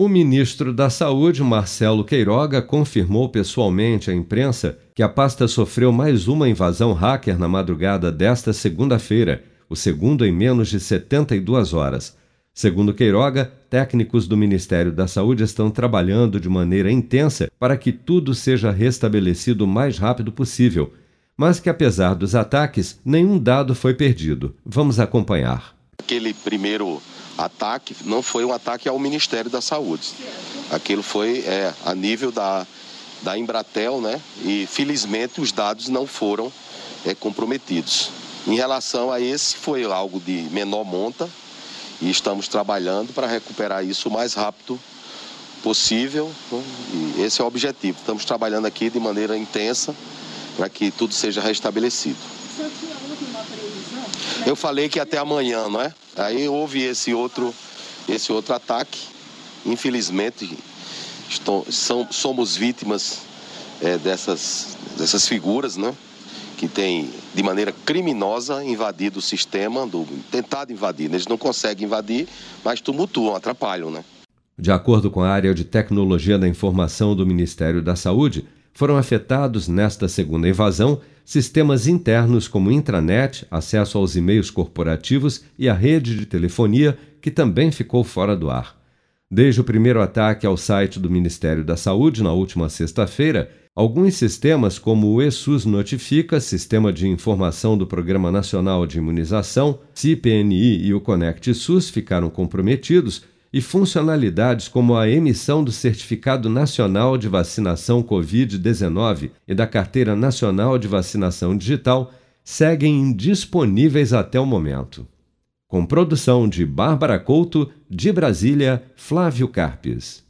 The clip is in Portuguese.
O ministro da Saúde, Marcelo Queiroga, confirmou pessoalmente à imprensa que a pasta sofreu mais uma invasão hacker na madrugada desta segunda-feira, o segundo em menos de 72 horas. Segundo Queiroga, técnicos do Ministério da Saúde estão trabalhando de maneira intensa para que tudo seja restabelecido o mais rápido possível, mas que apesar dos ataques, nenhum dado foi perdido. Vamos acompanhar. Aquele primeiro ataque não foi um ataque ao Ministério da Saúde. Aquilo foi é, a nível da, da Embratel, né? E felizmente os dados não foram é, comprometidos. Em relação a esse, foi algo de menor monta e estamos trabalhando para recuperar isso o mais rápido possível. Né? E esse é o objetivo. Estamos trabalhando aqui de maneira intensa para que tudo seja restabelecido. Eu falei que até amanhã, não é? Aí houve esse outro, esse outro ataque. Infelizmente, são, somos vítimas é, dessas, dessas figuras, né? Que têm, de maneira criminosa, invadido o sistema, do, tentado invadir. Eles não conseguem invadir, mas tumultuam, atrapalham, né? De acordo com a área de tecnologia da informação do Ministério da Saúde, foram afetados nesta segunda invasão sistemas internos como intranet, acesso aos e-mails corporativos e a rede de telefonia, que também ficou fora do ar. Desde o primeiro ataque ao site do Ministério da Saúde na última sexta-feira, alguns sistemas, como o ESUS Notifica, Sistema de Informação do Programa Nacional de Imunização, CPNI e o Conect SUS, ficaram comprometidos e funcionalidades como a emissão do Certificado Nacional de Vacinação Covid-19 e da Carteira Nacional de Vacinação Digital seguem indisponíveis até o momento. Com produção de Bárbara Couto, de Brasília, Flávio Carpes.